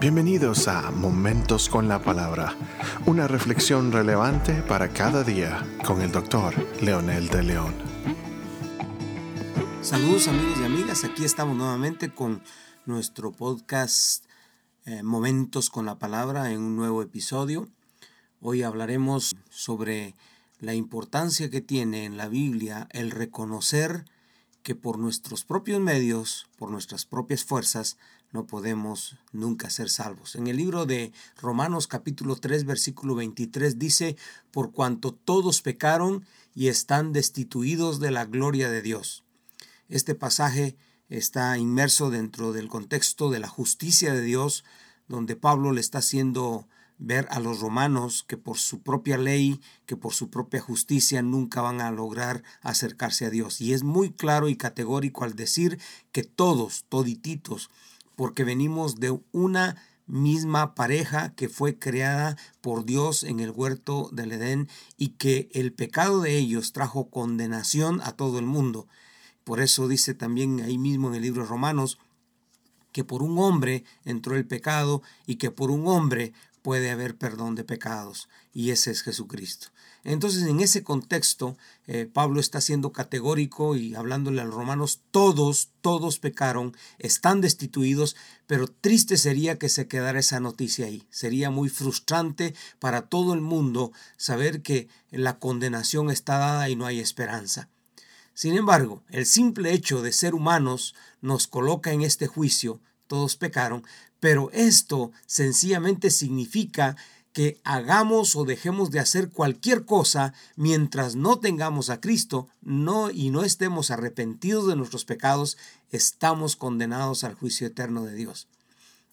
Bienvenidos a Momentos con la Palabra, una reflexión relevante para cada día con el doctor Leonel de León. Saludos amigos y amigas, aquí estamos nuevamente con nuestro podcast eh, Momentos con la Palabra en un nuevo episodio. Hoy hablaremos sobre la importancia que tiene en la Biblia el reconocer que por nuestros propios medios, por nuestras propias fuerzas, no podemos nunca ser salvos. En el libro de Romanos capítulo 3 versículo 23 dice, por cuanto todos pecaron y están destituidos de la gloria de Dios. Este pasaje está inmerso dentro del contexto de la justicia de Dios, donde Pablo le está haciendo ver a los romanos que por su propia ley, que por su propia justicia nunca van a lograr acercarse a Dios. Y es muy claro y categórico al decir que todos, todititos, porque venimos de una misma pareja que fue creada por Dios en el huerto del Edén y que el pecado de ellos trajo condenación a todo el mundo. Por eso dice también ahí mismo en el libro de Romanos que por un hombre entró el pecado y que por un hombre puede haber perdón de pecados y ese es Jesucristo. Entonces en ese contexto eh, Pablo está siendo categórico y hablándole a los romanos, todos, todos pecaron, están destituidos, pero triste sería que se quedara esa noticia ahí. Sería muy frustrante para todo el mundo saber que la condenación está dada y no hay esperanza. Sin embargo, el simple hecho de ser humanos nos coloca en este juicio, todos pecaron, pero esto sencillamente significa que hagamos o dejemos de hacer cualquier cosa mientras no tengamos a Cristo no y no estemos arrepentidos de nuestros pecados, estamos condenados al juicio eterno de Dios.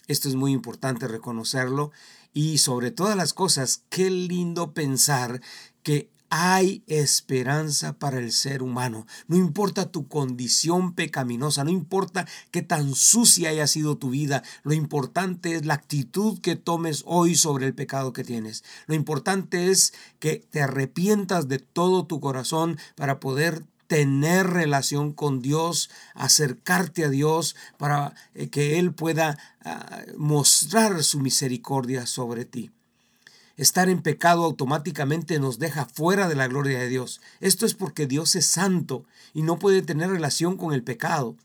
Esto es muy importante reconocerlo y sobre todas las cosas, qué lindo pensar que hay esperanza para el ser humano. No importa tu condición pecaminosa, no importa qué tan sucia haya sido tu vida, lo importante es la actitud que tomes hoy sobre el pecado que tienes. Lo importante es que te arrepientas de todo tu corazón para poder tener relación con Dios, acercarte a Dios para eh, que Él pueda ah, mostrar su misericordia sobre ti. Estar en pecado automáticamente nos deja fuera de la gloria de Dios. Esto es porque Dios es santo y no puede tener relación con el pecado.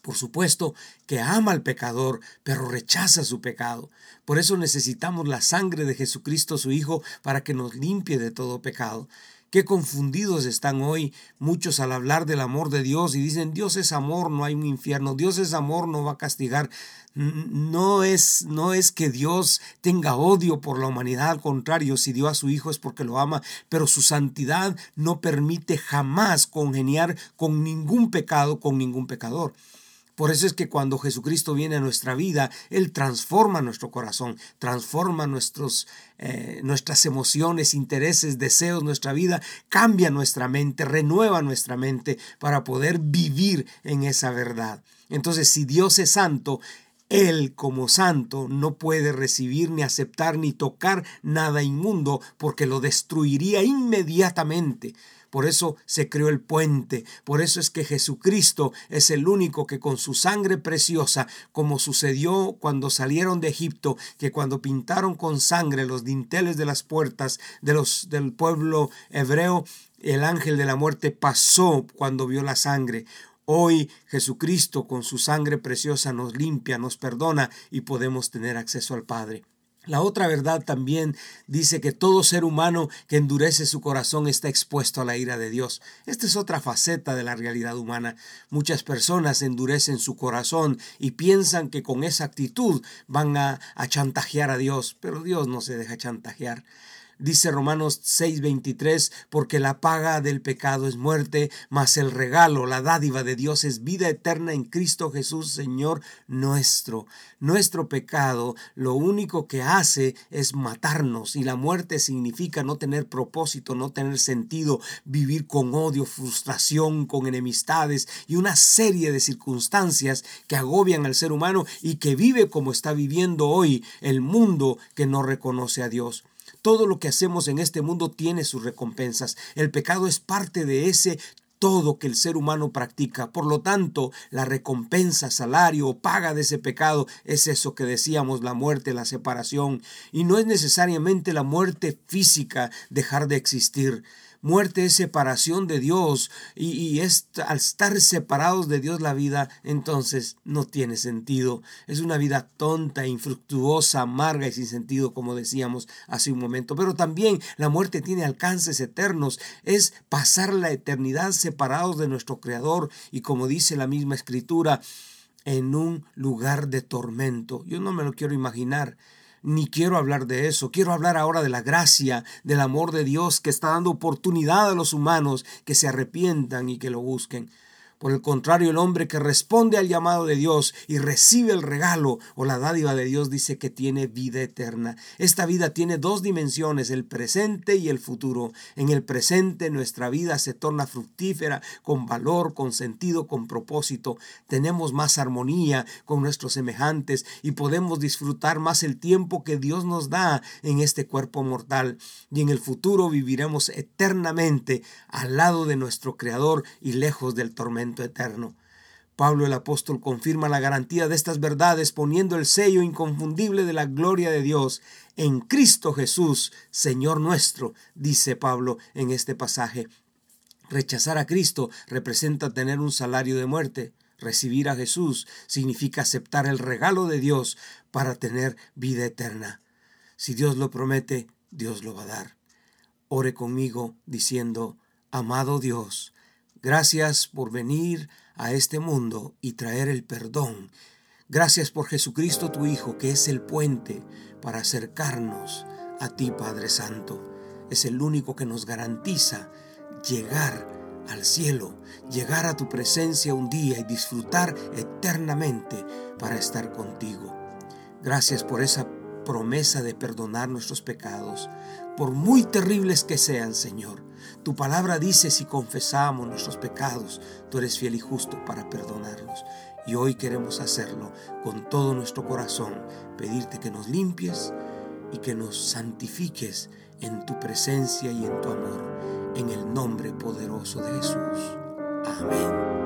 Por supuesto que ama al pecador, pero rechaza su pecado. Por eso necesitamos la sangre de Jesucristo su Hijo para que nos limpie de todo pecado. Qué confundidos están hoy muchos al hablar del amor de Dios y dicen, Dios es amor, no hay un infierno, Dios es amor, no va a castigar. No es, no es que Dios tenga odio por la humanidad, al contrario, si dio a su Hijo es porque lo ama, pero su santidad no permite jamás congeniar con ningún pecado, con ningún pecador. Por eso es que cuando Jesucristo viene a nuestra vida, Él transforma nuestro corazón, transforma nuestros, eh, nuestras emociones, intereses, deseos, nuestra vida, cambia nuestra mente, renueva nuestra mente para poder vivir en esa verdad. Entonces, si Dios es santo, él como santo no puede recibir ni aceptar ni tocar nada inmundo porque lo destruiría inmediatamente. Por eso se creó el puente. Por eso es que Jesucristo es el único que con su sangre preciosa, como sucedió cuando salieron de Egipto, que cuando pintaron con sangre los dinteles de las puertas de los, del pueblo hebreo, el ángel de la muerte pasó cuando vio la sangre. Hoy Jesucristo con su sangre preciosa nos limpia, nos perdona y podemos tener acceso al Padre. La otra verdad también dice que todo ser humano que endurece su corazón está expuesto a la ira de Dios. Esta es otra faceta de la realidad humana. Muchas personas endurecen su corazón y piensan que con esa actitud van a, a chantajear a Dios, pero Dios no se deja chantajear. Dice Romanos 6:23, porque la paga del pecado es muerte, mas el regalo, la dádiva de Dios es vida eterna en Cristo Jesús, Señor nuestro. Nuestro pecado lo único que hace es matarnos y la muerte significa no tener propósito, no tener sentido, vivir con odio, frustración, con enemistades y una serie de circunstancias que agobian al ser humano y que vive como está viviendo hoy el mundo que no reconoce a Dios. Todo lo que hacemos en este mundo tiene sus recompensas. El pecado es parte de ese todo que el ser humano practica. Por lo tanto, la recompensa, salario o paga de ese pecado es eso que decíamos, la muerte, la separación. Y no es necesariamente la muerte física dejar de existir. Muerte es separación de Dios y, al estar separados de Dios la vida, entonces no tiene sentido. Es una vida tonta, infructuosa, amarga y sin sentido, como decíamos hace un momento. Pero también la muerte tiene alcances eternos. Es pasar la eternidad separados de nuestro Creador y como dice la misma escritura, en un lugar de tormento. Yo no me lo quiero imaginar ni quiero hablar de eso. Quiero hablar ahora de la gracia, del amor de Dios que está dando oportunidad a los humanos que se arrepientan y que lo busquen. Por el contrario, el hombre que responde al llamado de Dios y recibe el regalo o la dádiva de Dios dice que tiene vida eterna. Esta vida tiene dos dimensiones, el presente y el futuro. En el presente nuestra vida se torna fructífera, con valor, con sentido, con propósito. Tenemos más armonía con nuestros semejantes y podemos disfrutar más el tiempo que Dios nos da en este cuerpo mortal. Y en el futuro viviremos eternamente al lado de nuestro Creador y lejos del tormento eterno. Pablo el apóstol confirma la garantía de estas verdades poniendo el sello inconfundible de la gloria de Dios en Cristo Jesús, Señor nuestro, dice Pablo en este pasaje. Rechazar a Cristo representa tener un salario de muerte. Recibir a Jesús significa aceptar el regalo de Dios para tener vida eterna. Si Dios lo promete, Dios lo va a dar. Ore conmigo diciendo, Amado Dios, Gracias por venir a este mundo y traer el perdón. Gracias por Jesucristo tu Hijo, que es el puente para acercarnos a ti, Padre Santo. Es el único que nos garantiza llegar al cielo, llegar a tu presencia un día y disfrutar eternamente para estar contigo. Gracias por esa promesa de perdonar nuestros pecados, por muy terribles que sean, Señor. Tu palabra dice si confesamos nuestros pecados, tú eres fiel y justo para perdonarlos. Y hoy queremos hacerlo con todo nuestro corazón, pedirte que nos limpies y que nos santifiques en tu presencia y en tu amor, en el nombre poderoso de Jesús. Amén.